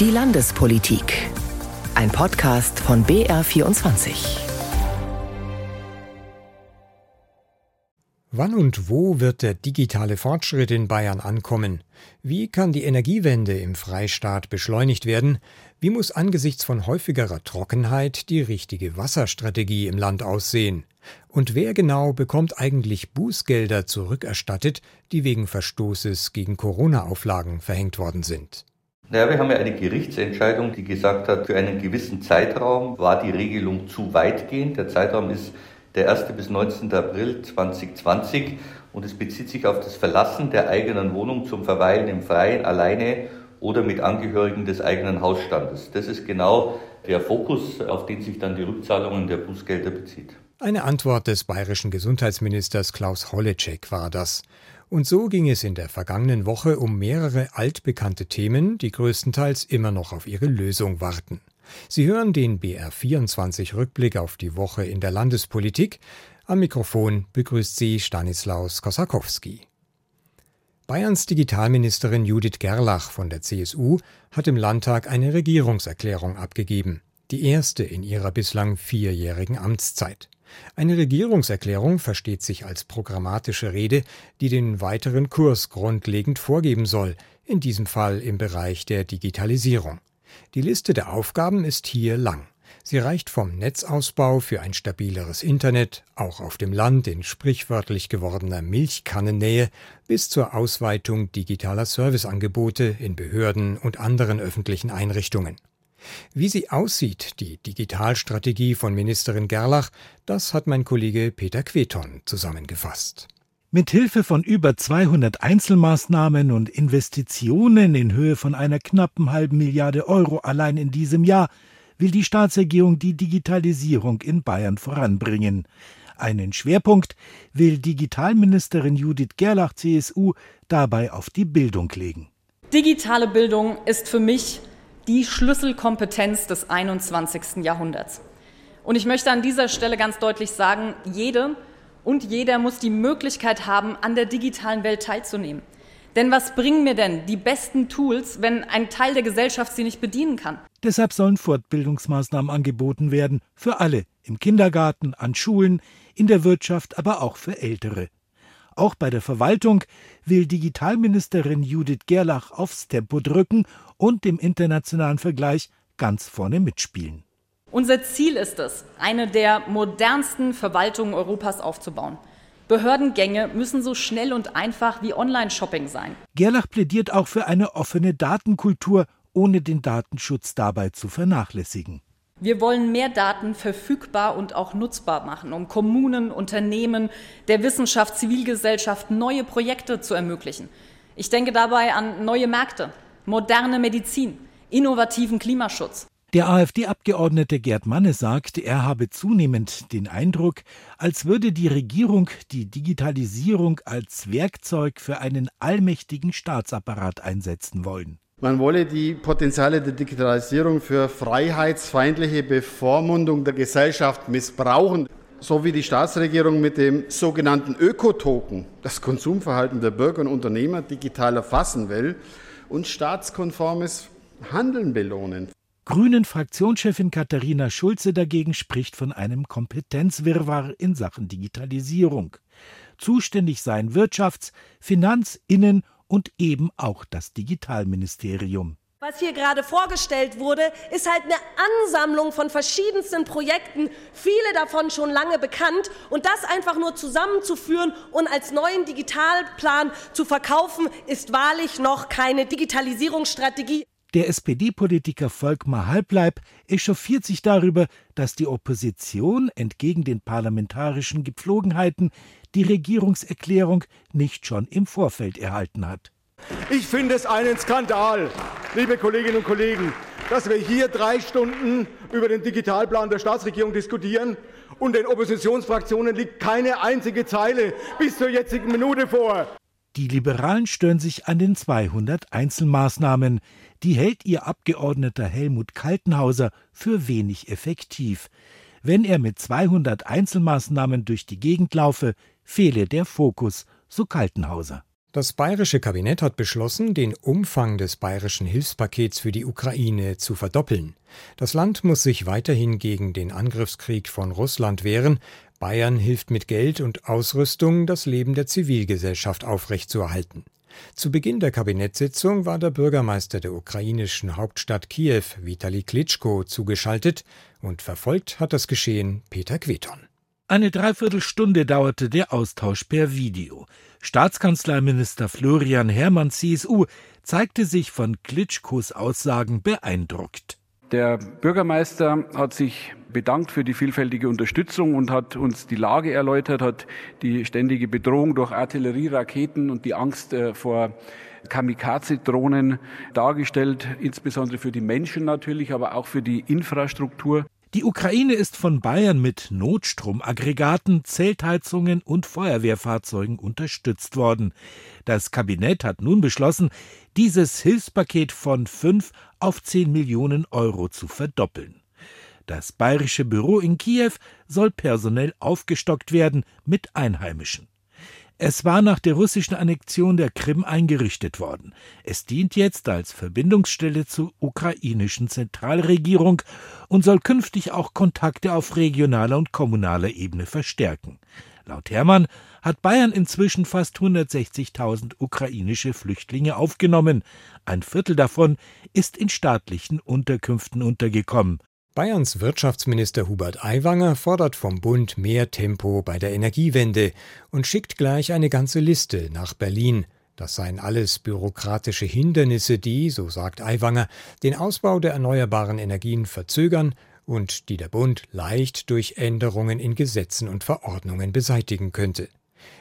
Die Landespolitik. Ein Podcast von BR24. Wann und wo wird der digitale Fortschritt in Bayern ankommen? Wie kann die Energiewende im Freistaat beschleunigt werden? Wie muss angesichts von häufigerer Trockenheit die richtige Wasserstrategie im Land aussehen? Und wer genau bekommt eigentlich Bußgelder zurückerstattet, die wegen Verstoßes gegen Corona-Auflagen verhängt worden sind? Naja, wir haben ja eine Gerichtsentscheidung, die gesagt hat, für einen gewissen Zeitraum war die Regelung zu weitgehend. Der Zeitraum ist der 1. bis 19. April 2020 und es bezieht sich auf das Verlassen der eigenen Wohnung zum Verweilen im Freien alleine oder mit Angehörigen des eigenen Hausstandes. Das ist genau der Fokus, auf den sich dann die Rückzahlungen der Bußgelder bezieht. Eine Antwort des bayerischen Gesundheitsministers Klaus Holleczek war das. Und so ging es in der vergangenen Woche um mehrere altbekannte Themen, die größtenteils immer noch auf ihre Lösung warten. Sie hören den BR24 Rückblick auf die Woche in der Landespolitik. Am Mikrofon begrüßt sie Stanislaus Kosakowski. Bayerns Digitalministerin Judith Gerlach von der CSU hat im Landtag eine Regierungserklärung abgegeben, die erste in ihrer bislang vierjährigen Amtszeit. Eine Regierungserklärung versteht sich als programmatische Rede, die den weiteren Kurs grundlegend vorgeben soll, in diesem Fall im Bereich der Digitalisierung. Die Liste der Aufgaben ist hier lang. Sie reicht vom Netzausbau für ein stabileres Internet, auch auf dem Land in sprichwörtlich gewordener Milchkannennähe, bis zur Ausweitung digitaler Serviceangebote in Behörden und anderen öffentlichen Einrichtungen. Wie sie aussieht, die Digitalstrategie von Ministerin Gerlach, das hat mein Kollege Peter Queton zusammengefasst. Mit Hilfe von über 200 Einzelmaßnahmen und Investitionen in Höhe von einer knappen halben Milliarde Euro allein in diesem Jahr will die Staatsregierung die Digitalisierung in Bayern voranbringen. Einen Schwerpunkt will Digitalministerin Judith Gerlach CSU dabei auf die Bildung legen. Digitale Bildung ist für mich die Schlüsselkompetenz des 21. Jahrhunderts. Und ich möchte an dieser Stelle ganz deutlich sagen, jede und jeder muss die Möglichkeit haben, an der digitalen Welt teilzunehmen. Denn was bringen mir denn die besten Tools, wenn ein Teil der Gesellschaft sie nicht bedienen kann? Deshalb sollen Fortbildungsmaßnahmen angeboten werden, für alle, im Kindergarten, an Schulen, in der Wirtschaft, aber auch für Ältere. Auch bei der Verwaltung will Digitalministerin Judith Gerlach aufs Tempo drücken und im internationalen Vergleich ganz vorne mitspielen. Unser Ziel ist es, eine der modernsten Verwaltungen Europas aufzubauen. Behördengänge müssen so schnell und einfach wie Online-Shopping sein. Gerlach plädiert auch für eine offene Datenkultur, ohne den Datenschutz dabei zu vernachlässigen. Wir wollen mehr Daten verfügbar und auch nutzbar machen, um Kommunen, Unternehmen, der Wissenschaft, Zivilgesellschaft neue Projekte zu ermöglichen. Ich denke dabei an neue Märkte, moderne Medizin, innovativen Klimaschutz. Der AfD-Abgeordnete Gerd Manne sagt, er habe zunehmend den Eindruck, als würde die Regierung die Digitalisierung als Werkzeug für einen allmächtigen Staatsapparat einsetzen wollen. Man wolle die Potenziale der Digitalisierung für freiheitsfeindliche Bevormundung der Gesellschaft missbrauchen, so wie die Staatsregierung mit dem sogenannten Ökotoken das Konsumverhalten der Bürger und Unternehmer digital erfassen will und staatskonformes Handeln belohnen. Grünen Fraktionschefin Katharina Schulze dagegen spricht von einem Kompetenzwirrwarr in Sachen Digitalisierung. Zuständig seien Wirtschafts-, Finanz-, Innen- und eben auch das Digitalministerium. Was hier gerade vorgestellt wurde, ist halt eine Ansammlung von verschiedensten Projekten, viele davon schon lange bekannt. Und das einfach nur zusammenzuführen und als neuen Digitalplan zu verkaufen, ist wahrlich noch keine Digitalisierungsstrategie. Der SPD-Politiker Volkmar Halbleib echauffiert sich darüber, dass die Opposition entgegen den parlamentarischen Gepflogenheiten die Regierungserklärung nicht schon im Vorfeld erhalten hat. Ich finde es einen Skandal, liebe Kolleginnen und Kollegen, dass wir hier drei Stunden über den Digitalplan der Staatsregierung diskutieren und den Oppositionsfraktionen liegt keine einzige Zeile bis zur jetzigen Minute vor. Die Liberalen stören sich an den 200 Einzelmaßnahmen. Die hält ihr Abgeordneter Helmut Kaltenhauser für wenig effektiv. Wenn er mit 200 Einzelmaßnahmen durch die Gegend laufe, fehle der Fokus, so Kaltenhauser. Das bayerische Kabinett hat beschlossen, den Umfang des bayerischen Hilfspakets für die Ukraine zu verdoppeln. Das Land muss sich weiterhin gegen den Angriffskrieg von Russland wehren. Bayern hilft mit Geld und Ausrüstung, das Leben der Zivilgesellschaft aufrechtzuerhalten. Zu Beginn der Kabinettssitzung war der Bürgermeister der ukrainischen Hauptstadt Kiew, Vitali Klitschko, zugeschaltet und verfolgt hat das Geschehen Peter Queton. Eine Dreiviertelstunde dauerte der Austausch per Video. Staatskanzleiminister Florian Herrmann CSU zeigte sich von Klitschkos Aussagen beeindruckt. Der Bürgermeister hat sich bedankt für die vielfältige Unterstützung und hat uns die Lage erläutert, hat die ständige Bedrohung durch Artillerie, Raketen und die Angst äh, vor Kamikaze-Drohnen dargestellt, insbesondere für die Menschen natürlich, aber auch für die Infrastruktur. Die Ukraine ist von Bayern mit Notstromaggregaten, Zeltheizungen und Feuerwehrfahrzeugen unterstützt worden. Das Kabinett hat nun beschlossen, dieses Hilfspaket von 5 auf 10 Millionen Euro zu verdoppeln. Das bayerische Büro in Kiew soll personell aufgestockt werden mit Einheimischen. Es war nach der russischen Annexion der Krim eingerichtet worden. Es dient jetzt als Verbindungsstelle zur ukrainischen Zentralregierung und soll künftig auch Kontakte auf regionaler und kommunaler Ebene verstärken. Laut Hermann hat Bayern inzwischen fast 160.000 ukrainische Flüchtlinge aufgenommen. Ein Viertel davon ist in staatlichen Unterkünften untergekommen. Bayerns Wirtschaftsminister Hubert Aiwanger fordert vom Bund mehr Tempo bei der Energiewende und schickt gleich eine ganze Liste nach Berlin. Das seien alles bürokratische Hindernisse, die, so sagt Aiwanger, den Ausbau der erneuerbaren Energien verzögern und die der Bund leicht durch Änderungen in Gesetzen und Verordnungen beseitigen könnte.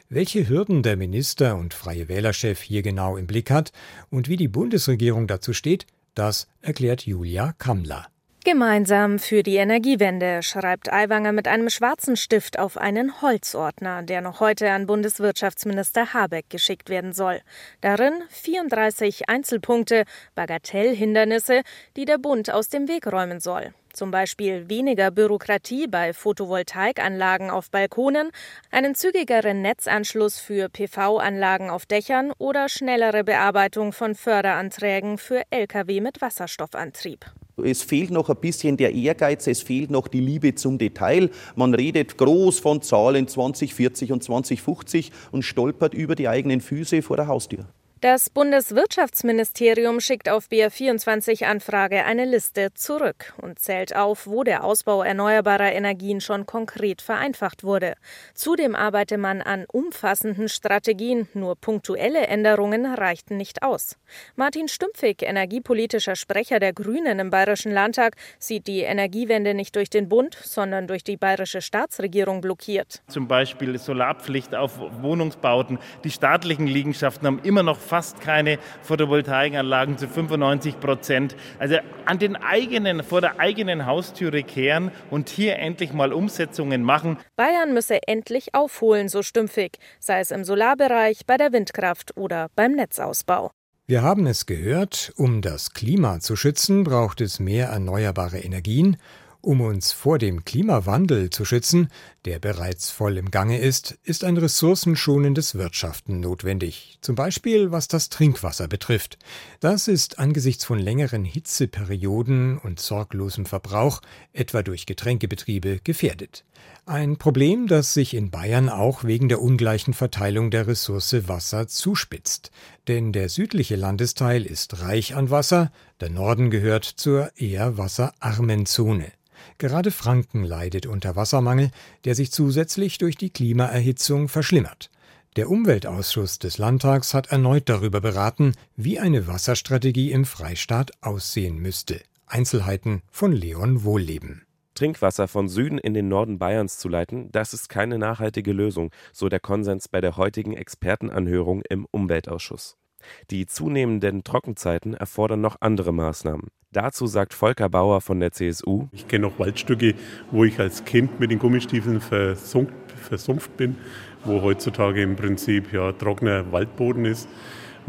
Welche Hürden der Minister und Freie Wählerchef hier genau im Blick hat und wie die Bundesregierung dazu steht, das erklärt Julia Kammler. Gemeinsam für die Energiewende schreibt Aiwanger mit einem schwarzen Stift auf einen Holzordner, der noch heute an Bundeswirtschaftsminister Habeck geschickt werden soll. Darin 34 Einzelpunkte, Bagatellhindernisse, die der Bund aus dem Weg räumen soll. Zum Beispiel weniger Bürokratie bei Photovoltaikanlagen auf Balkonen, einen zügigeren Netzanschluss für PV-Anlagen auf Dächern oder schnellere Bearbeitung von Förderanträgen für Lkw mit Wasserstoffantrieb. Es fehlt noch ein bisschen der Ehrgeiz, es fehlt noch die Liebe zum Detail. Man redet groß von Zahlen 2040 und 2050 und stolpert über die eigenen Füße vor der Haustür. Das Bundeswirtschaftsministerium schickt auf BR24 Anfrage eine Liste zurück und zählt auf, wo der Ausbau erneuerbarer Energien schon konkret vereinfacht wurde. Zudem arbeite man an umfassenden Strategien, nur punktuelle Änderungen reichten nicht aus. Martin Stümpfig, energiepolitischer Sprecher der Grünen im Bayerischen Landtag, sieht die Energiewende nicht durch den Bund, sondern durch die bayerische Staatsregierung blockiert. Zum Beispiel Solarpflicht auf Wohnungsbauten. Die staatlichen Liegenschaften haben immer noch fast keine Photovoltaikanlagen zu 95 Prozent. Also an den eigenen, vor der eigenen Haustüre kehren und hier endlich mal Umsetzungen machen. Bayern müsse endlich aufholen, so stümpfig, sei es im Solarbereich, bei der Windkraft oder beim Netzausbau. Wir haben es gehört, um das Klima zu schützen, braucht es mehr erneuerbare Energien um uns vor dem Klimawandel zu schützen, der bereits voll im Gange ist, ist ein ressourcenschonendes Wirtschaften notwendig, zum Beispiel was das Trinkwasser betrifft. Das ist angesichts von längeren Hitzeperioden und sorglosem Verbrauch, etwa durch Getränkebetriebe, gefährdet. Ein Problem, das sich in Bayern auch wegen der ungleichen Verteilung der Ressource Wasser zuspitzt. Denn der südliche Landesteil ist reich an Wasser, der Norden gehört zur eher wasserarmen Zone. Gerade Franken leidet unter Wassermangel, der sich zusätzlich durch die Klimaerhitzung verschlimmert. Der Umweltausschuss des Landtags hat erneut darüber beraten, wie eine Wasserstrategie im Freistaat aussehen müsste. Einzelheiten von Leon Wohlleben. Trinkwasser von Süden in den Norden Bayerns zu leiten, das ist keine nachhaltige Lösung, so der Konsens bei der heutigen Expertenanhörung im Umweltausschuss. Die zunehmenden Trockenzeiten erfordern noch andere Maßnahmen. Dazu sagt Volker Bauer von der CSU. Ich kenne noch Waldstücke, wo ich als Kind mit den Gummistiefeln versumpft bin, wo heutzutage im Prinzip ja trockener Waldboden ist.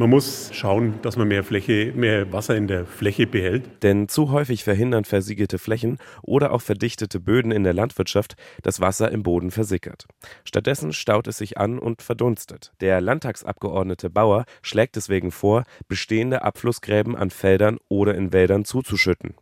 Man muss schauen, dass man mehr Fläche, mehr Wasser in der Fläche behält. Denn zu häufig verhindern versiegelte Flächen oder auch verdichtete Böden in der Landwirtschaft, dass Wasser im Boden versickert. Stattdessen staut es sich an und verdunstet. Der Landtagsabgeordnete Bauer schlägt deswegen vor, bestehende Abflussgräben an Feldern oder in Wäldern zuzuschütten.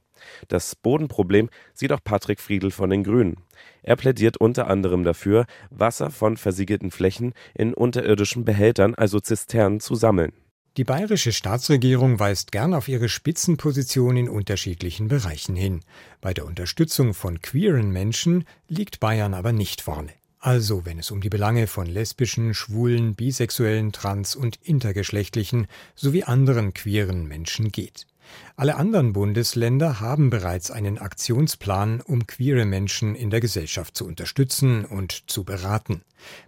Das Bodenproblem sieht auch Patrick Friedl von den Grünen. Er plädiert unter anderem dafür, Wasser von versiegelten Flächen in unterirdischen Behältern, also Zisternen, zu sammeln. Die bayerische Staatsregierung weist gern auf ihre Spitzenposition in unterschiedlichen Bereichen hin. Bei der Unterstützung von queeren Menschen liegt Bayern aber nicht vorne. Also wenn es um die Belange von lesbischen, schwulen, bisexuellen, trans- und intergeschlechtlichen sowie anderen queeren Menschen geht. Alle anderen Bundesländer haben bereits einen Aktionsplan, um queere Menschen in der Gesellschaft zu unterstützen und zu beraten.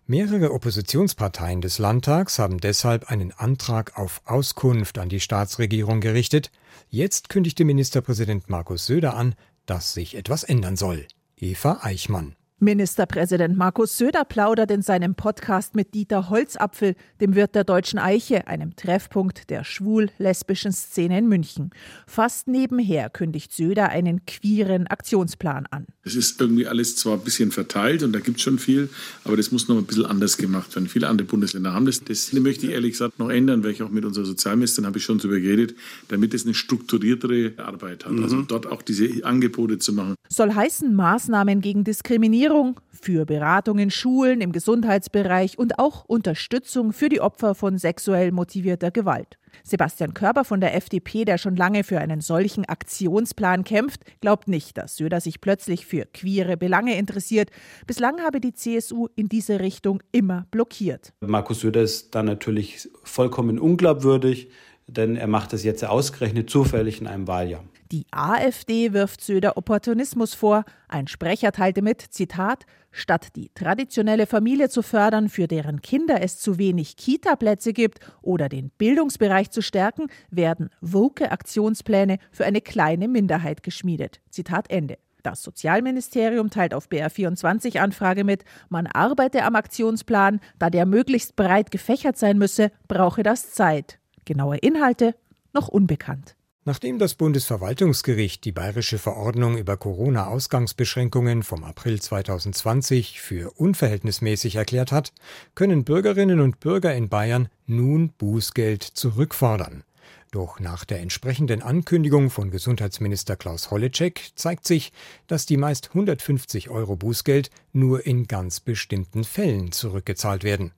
Mehrere Oppositionsparteien des Landtags haben deshalb einen Antrag auf Auskunft an die Staatsregierung gerichtet. Jetzt kündigte Ministerpräsident Markus Söder an, dass sich etwas ändern soll. Eva Eichmann. Ministerpräsident Markus Söder plaudert in seinem Podcast mit Dieter Holzapfel, dem Wirt der Deutschen Eiche, einem Treffpunkt der schwul-lesbischen Szene in München. Fast nebenher kündigt Söder einen queeren Aktionsplan an. Es ist irgendwie alles zwar ein bisschen verteilt und da gibt es schon viel, aber das muss noch ein bisschen anders gemacht werden. Viele andere Bundesländer haben das. Das möchte ich ehrlich gesagt noch ändern, weil ich auch mit unserer Sozialministerin habe ich schon darüber geredet, damit es eine strukturiertere Arbeit hat. Also mhm. Also dort auch diese Angebote zu machen. Soll heißen Maßnahmen gegen Diskriminierung Diskriminierung, für Beratung in Schulen, im Gesundheitsbereich und auch Unterstützung für die Opfer von sexuell motivierter Gewalt. Sebastian Körber von der FDP, der schon lange für einen solchen Aktionsplan kämpft, glaubt nicht, dass Söder sich plötzlich für queere Belange interessiert. Bislang habe die CSU in diese Richtung immer blockiert. Markus Söder ist da natürlich vollkommen unglaubwürdig, denn er macht es jetzt ausgerechnet zufällig in einem Wahljahr. Die AfD wirft Söder Opportunismus vor. Ein Sprecher teilte mit, Zitat, statt die traditionelle Familie zu fördern, für deren Kinder es zu wenig Kita-Plätze gibt oder den Bildungsbereich zu stärken, werden woke Aktionspläne für eine kleine Minderheit geschmiedet. Zitat Ende. Das Sozialministerium teilt auf BR24 Anfrage mit, man arbeite am Aktionsplan, da der möglichst breit gefächert sein müsse, brauche das Zeit. Genaue Inhalte noch unbekannt. Nachdem das Bundesverwaltungsgericht die bayerische Verordnung über Corona-Ausgangsbeschränkungen vom April 2020 für unverhältnismäßig erklärt hat, können Bürgerinnen und Bürger in Bayern nun Bußgeld zurückfordern. Doch nach der entsprechenden Ankündigung von Gesundheitsminister Klaus Holleczek zeigt sich, dass die meist 150 Euro Bußgeld nur in ganz bestimmten Fällen zurückgezahlt werden.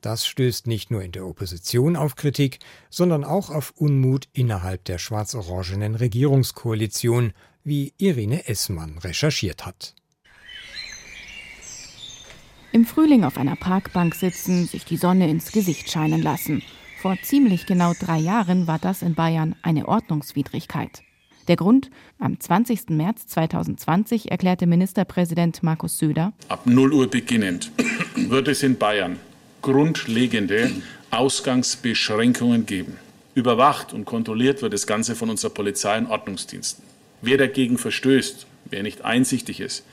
Das stößt nicht nur in der Opposition auf Kritik, sondern auch auf Unmut innerhalb der schwarz-orangenen Regierungskoalition, wie Irene Essmann recherchiert hat. Im Frühling auf einer Parkbank sitzen, sich die Sonne ins Gesicht scheinen lassen. Vor ziemlich genau drei Jahren war das in Bayern eine Ordnungswidrigkeit. Der Grund? Am 20. März 2020 erklärte Ministerpräsident Markus Söder, ab 0 Uhr beginnend wird es in Bayern grundlegende Ausgangsbeschränkungen geben. Überwacht und kontrolliert wird das Ganze von unserer Polizei und Ordnungsdiensten. Wer dagegen verstößt, wer nicht einsichtig ist,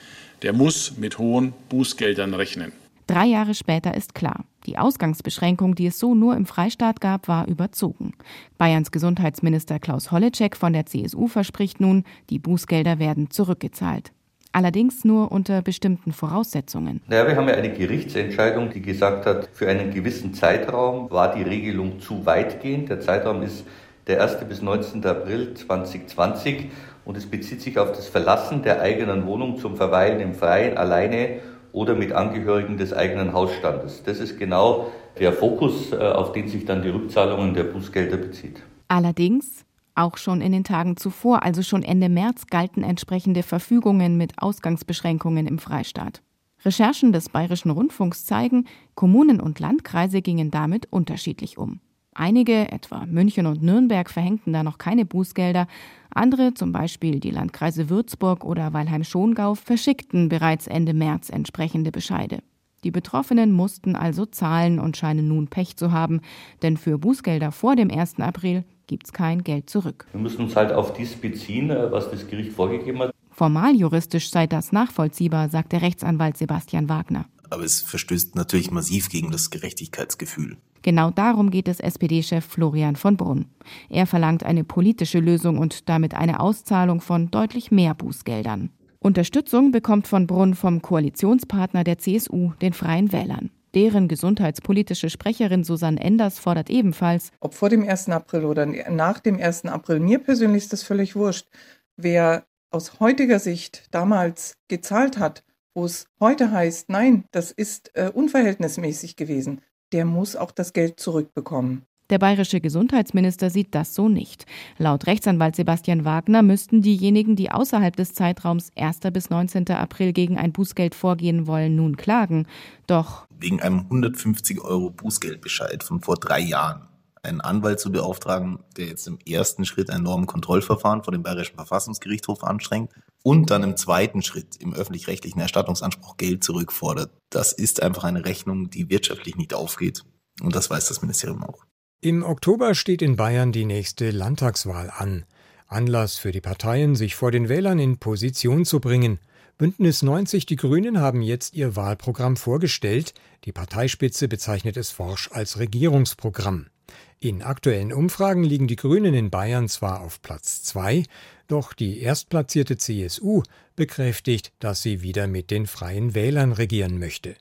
der muss mit hohen Bußgeldern rechnen. Drei Jahre später ist klar, die Ausgangsbeschränkung, die es so nur im Freistaat gab, war überzogen. Bayerns Gesundheitsminister Klaus Holleczek von der CSU verspricht nun, die Bußgelder werden zurückgezahlt. Allerdings nur unter bestimmten Voraussetzungen. Naja, wir haben ja eine Gerichtsentscheidung, die gesagt hat, für einen gewissen Zeitraum war die Regelung zu weitgehend. Der Zeitraum ist der 1. bis 19. April 2020 und es bezieht sich auf das Verlassen der eigenen Wohnung zum Verweilen im Freien alleine oder mit Angehörigen des eigenen Hausstandes. Das ist genau der Fokus, äh, auf den sich dann die Rückzahlungen der Bußgelder bezieht. Allerdings, auch schon in den Tagen zuvor, also schon Ende März, galten entsprechende Verfügungen mit Ausgangsbeschränkungen im Freistaat. Recherchen des Bayerischen Rundfunks zeigen, Kommunen und Landkreise gingen damit unterschiedlich um. Einige, etwa München und Nürnberg, verhängten da noch keine Bußgelder, andere, zum Beispiel die Landkreise Würzburg oder Weilheim-Schongau, verschickten bereits Ende März entsprechende Bescheide. Die Betroffenen mussten also zahlen und scheinen nun Pech zu haben, denn für Bußgelder vor dem 1. April gibt es kein Geld zurück. Wir müssen uns halt auf dies beziehen, äh, was das Gericht vorgegeben hat. Formal juristisch sei das nachvollziehbar, sagt der Rechtsanwalt Sebastian Wagner aber es verstößt natürlich massiv gegen das Gerechtigkeitsgefühl. Genau darum geht es SPD-Chef Florian von Brunn. Er verlangt eine politische Lösung und damit eine Auszahlung von deutlich mehr Bußgeldern. Unterstützung bekommt von Brunn vom Koalitionspartner der CSU, den Freien Wählern. Deren gesundheitspolitische Sprecherin Susanne Enders fordert ebenfalls, ob vor dem 1. April oder nach dem 1. April, mir persönlich ist das völlig wurscht. Wer aus heutiger Sicht damals gezahlt hat, wo es heute heißt, nein, das ist äh, unverhältnismäßig gewesen, der muss auch das Geld zurückbekommen. Der bayerische Gesundheitsminister sieht das so nicht. Laut Rechtsanwalt Sebastian Wagner müssten diejenigen, die außerhalb des Zeitraums 1. bis 19. April gegen ein Bußgeld vorgehen wollen, nun klagen. Doch wegen einem 150 Euro Bußgeldbescheid von vor drei Jahren einen Anwalt zu beauftragen, der jetzt im ersten Schritt ein Normenkontrollverfahren vor dem Bayerischen Verfassungsgerichtshof anstrengt und dann im zweiten Schritt im öffentlich-rechtlichen Erstattungsanspruch Geld zurückfordert. Das ist einfach eine Rechnung, die wirtschaftlich nicht aufgeht. Und das weiß das Ministerium auch. Im Oktober steht in Bayern die nächste Landtagswahl an. Anlass für die Parteien, sich vor den Wählern in Position zu bringen. Bündnis 90 Die Grünen haben jetzt ihr Wahlprogramm vorgestellt. Die Parteispitze bezeichnet es forsch als Regierungsprogramm. In aktuellen Umfragen liegen die Grünen in Bayern zwar auf Platz 2, doch die erstplatzierte CSU bekräftigt, dass sie wieder mit den freien Wählern regieren möchte.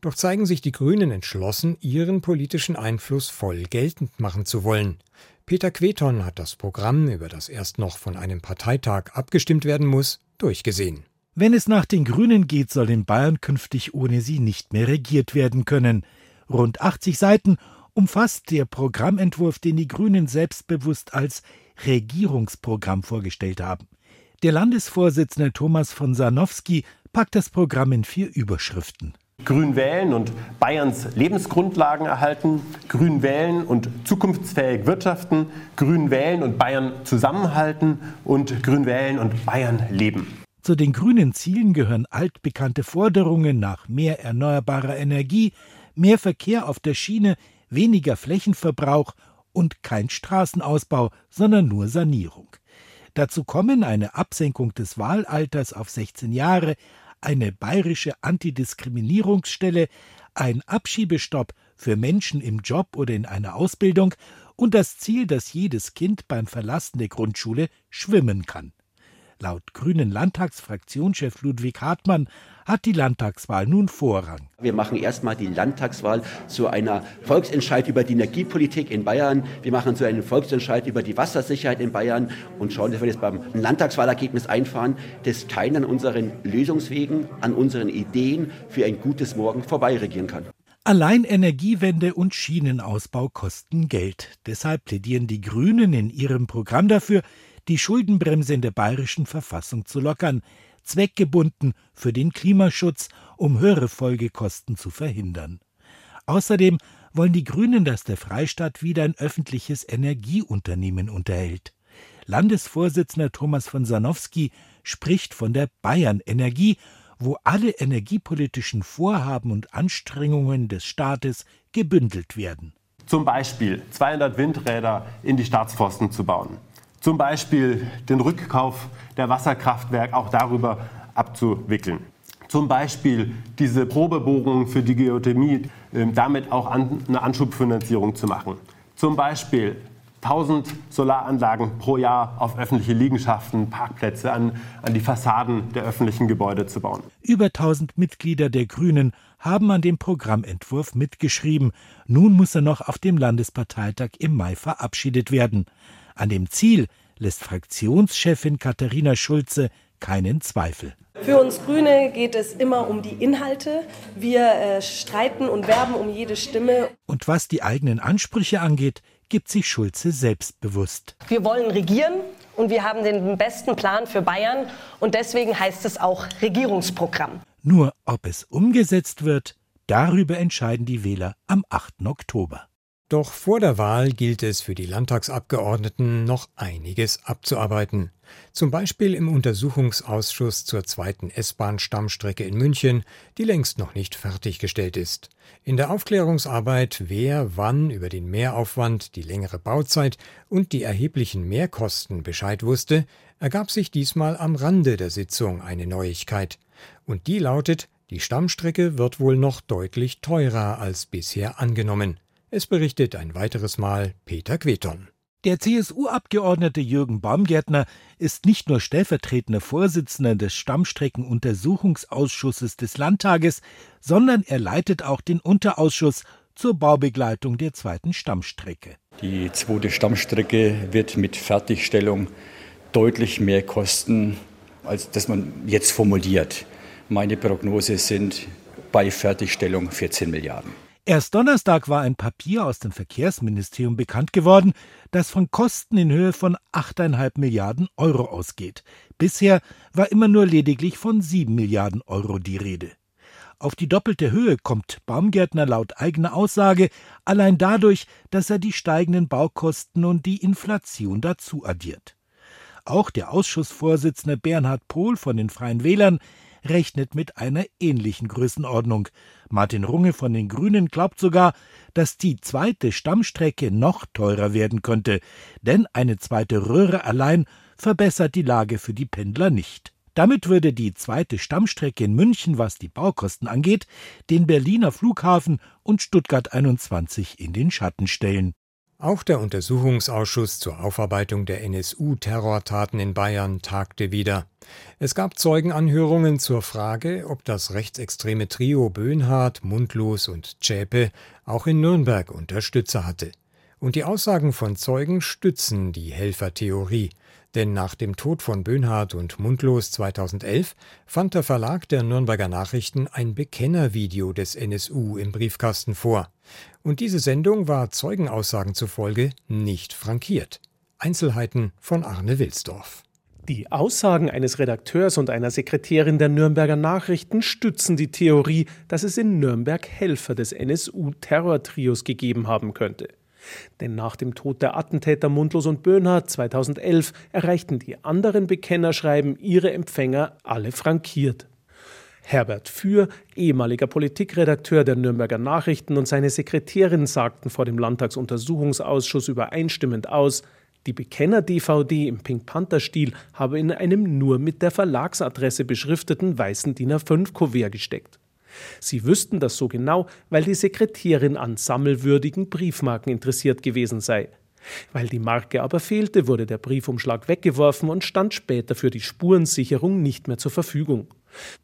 Doch zeigen sich die Grünen entschlossen, ihren politischen Einfluss voll geltend machen zu wollen. Peter Queton hat das Programm, über das erst noch von einem Parteitag abgestimmt werden muss, durchgesehen. Wenn es nach den Grünen geht, soll in Bayern künftig ohne sie nicht mehr regiert werden können. Rund 80 Seiten umfasst der Programmentwurf, den die Grünen selbstbewusst als Regierungsprogramm vorgestellt haben. Der Landesvorsitzende Thomas von Sanowski packt das Programm in vier Überschriften. Grün wählen und Bayerns Lebensgrundlagen erhalten, Grün wählen und zukunftsfähig wirtschaften, Grün wählen und Bayern zusammenhalten und Grün wählen und Bayern leben. Zu den grünen Zielen gehören altbekannte Forderungen nach mehr erneuerbarer Energie, mehr Verkehr auf der Schiene, weniger Flächenverbrauch und kein Straßenausbau, sondern nur Sanierung. Dazu kommen eine Absenkung des Wahlalters auf 16 Jahre, eine bayerische Antidiskriminierungsstelle, ein Abschiebestopp für Menschen im Job oder in einer Ausbildung und das Ziel, dass jedes Kind beim Verlassen der Grundschule schwimmen kann. Laut Grünen Landtagsfraktionschef Ludwig Hartmann hat die Landtagswahl nun Vorrang. Wir machen erstmal die Landtagswahl zu einer Volksentscheid über die Energiepolitik in Bayern. Wir machen zu einem Volksentscheid über die Wassersicherheit in Bayern und schauen, dass wir das beim Landtagswahlergebnis einfahren, das Teilen an unseren Lösungswegen, an unseren Ideen für ein gutes Morgen vorbeiregieren kann. Allein Energiewende und Schienenausbau kosten Geld. Deshalb plädieren die Grünen in ihrem Programm dafür, die Schuldenbremse in der bayerischen Verfassung zu lockern, zweckgebunden für den Klimaschutz, um höhere Folgekosten zu verhindern. Außerdem wollen die Grünen, dass der Freistaat wieder ein öffentliches Energieunternehmen unterhält. Landesvorsitzender Thomas von Sanowski spricht von der Bayern Energie, wo alle energiepolitischen Vorhaben und Anstrengungen des Staates gebündelt werden. Zum Beispiel 200 Windräder in die Staatsforsten zu bauen, zum Beispiel den Rückkauf der Wasserkraftwerke auch darüber abzuwickeln. Zum Beispiel diese Probebohrungen für die Geothermie, ähm, damit auch eine Anschubfinanzierung zu machen. Zum Beispiel 1000 Solaranlagen pro Jahr auf öffentliche Liegenschaften, Parkplätze, an, an die Fassaden der öffentlichen Gebäude zu bauen. Über 1000 Mitglieder der Grünen haben an dem Programmentwurf mitgeschrieben. Nun muss er noch auf dem Landesparteitag im Mai verabschiedet werden. An dem Ziel lässt Fraktionschefin Katharina Schulze keinen Zweifel. Für uns Grüne geht es immer um die Inhalte. Wir äh, streiten und werben um jede Stimme. Und was die eigenen Ansprüche angeht, gibt sich Schulze selbstbewusst. Wir wollen regieren und wir haben den besten Plan für Bayern und deswegen heißt es auch Regierungsprogramm. Nur ob es umgesetzt wird, darüber entscheiden die Wähler am 8. Oktober. Doch vor der Wahl gilt es für die Landtagsabgeordneten noch einiges abzuarbeiten. Zum Beispiel im Untersuchungsausschuss zur zweiten S-Bahn-Stammstrecke in München, die längst noch nicht fertiggestellt ist. In der Aufklärungsarbeit, wer wann über den Mehraufwand, die längere Bauzeit und die erheblichen Mehrkosten Bescheid wusste, ergab sich diesmal am Rande der Sitzung eine Neuigkeit. Und die lautet, die Stammstrecke wird wohl noch deutlich teurer als bisher angenommen. Es berichtet ein weiteres Mal Peter Queton. Der CSU-Abgeordnete Jürgen Baumgärtner ist nicht nur stellvertretender Vorsitzender des Stammstreckenuntersuchungsausschusses des Landtages, sondern er leitet auch den Unterausschuss zur Baubegleitung der zweiten Stammstrecke. Die zweite Stammstrecke wird mit Fertigstellung deutlich mehr kosten, als das man jetzt formuliert. Meine Prognose sind bei Fertigstellung 14 Milliarden. Erst Donnerstag war ein Papier aus dem Verkehrsministerium bekannt geworden, das von Kosten in Höhe von 8,5 Milliarden Euro ausgeht. Bisher war immer nur lediglich von 7 Milliarden Euro die Rede. Auf die doppelte Höhe kommt Baumgärtner laut eigener Aussage allein dadurch, dass er die steigenden Baukosten und die Inflation dazu addiert. Auch der Ausschussvorsitzende Bernhard Pohl von den Freien Wählern rechnet mit einer ähnlichen Größenordnung. Martin Runge von den Grünen glaubt sogar, dass die zweite Stammstrecke noch teurer werden könnte, denn eine zweite Röhre allein verbessert die Lage für die Pendler nicht. Damit würde die zweite Stammstrecke in München, was die Baukosten angeht, den Berliner Flughafen und Stuttgart 21 in den Schatten stellen. Auch der Untersuchungsausschuss zur Aufarbeitung der NSU-Terrortaten in Bayern tagte wieder. Es gab Zeugenanhörungen zur Frage, ob das rechtsextreme Trio Böhnhardt, Mundlos und Zschäpe auch in Nürnberg Unterstützer hatte. Und die Aussagen von Zeugen stützen die Helfertheorie. Denn nach dem Tod von Böhnhardt und Mundlos 2011 fand der Verlag der Nürnberger Nachrichten ein Bekennervideo des NSU im Briefkasten vor. Und diese Sendung war Zeugenaussagen zufolge nicht frankiert. Einzelheiten von Arne Wilsdorf. Die Aussagen eines Redakteurs und einer Sekretärin der Nürnberger Nachrichten stützen die Theorie, dass es in Nürnberg Helfer des NSU-Terrortrios gegeben haben könnte. Denn nach dem Tod der Attentäter Mundlos und Böhnhardt 2011 erreichten die anderen Bekennerschreiben ihre Empfänger alle frankiert. Herbert Für, ehemaliger Politikredakteur der Nürnberger Nachrichten und seine Sekretärin sagten vor dem Landtagsuntersuchungsausschuss übereinstimmend aus, die Bekenner-DVD im Pink Panther-Stil habe in einem nur mit der Verlagsadresse beschrifteten weißen DIN A5-Kuvert gesteckt. Sie wüssten das so genau, weil die Sekretärin an sammelwürdigen Briefmarken interessiert gewesen sei. Weil die Marke aber fehlte, wurde der Briefumschlag weggeworfen und stand später für die Spurensicherung nicht mehr zur Verfügung.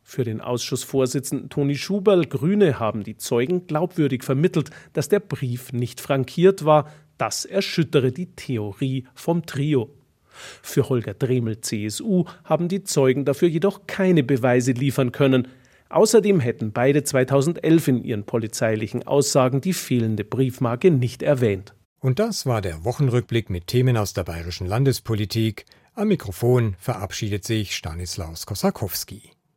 Für den Ausschussvorsitzenden Toni Schuberl, Grüne, haben die Zeugen glaubwürdig vermittelt, dass der Brief nicht frankiert war. Das erschüttere die Theorie vom Trio. Für Holger Dremel, CSU, haben die Zeugen dafür jedoch keine Beweise liefern können. Außerdem hätten beide 2011 in ihren polizeilichen Aussagen die fehlende Briefmarke nicht erwähnt. Und das war der Wochenrückblick mit Themen aus der bayerischen Landespolitik. Am Mikrofon verabschiedet sich Stanislaus Kosakowski.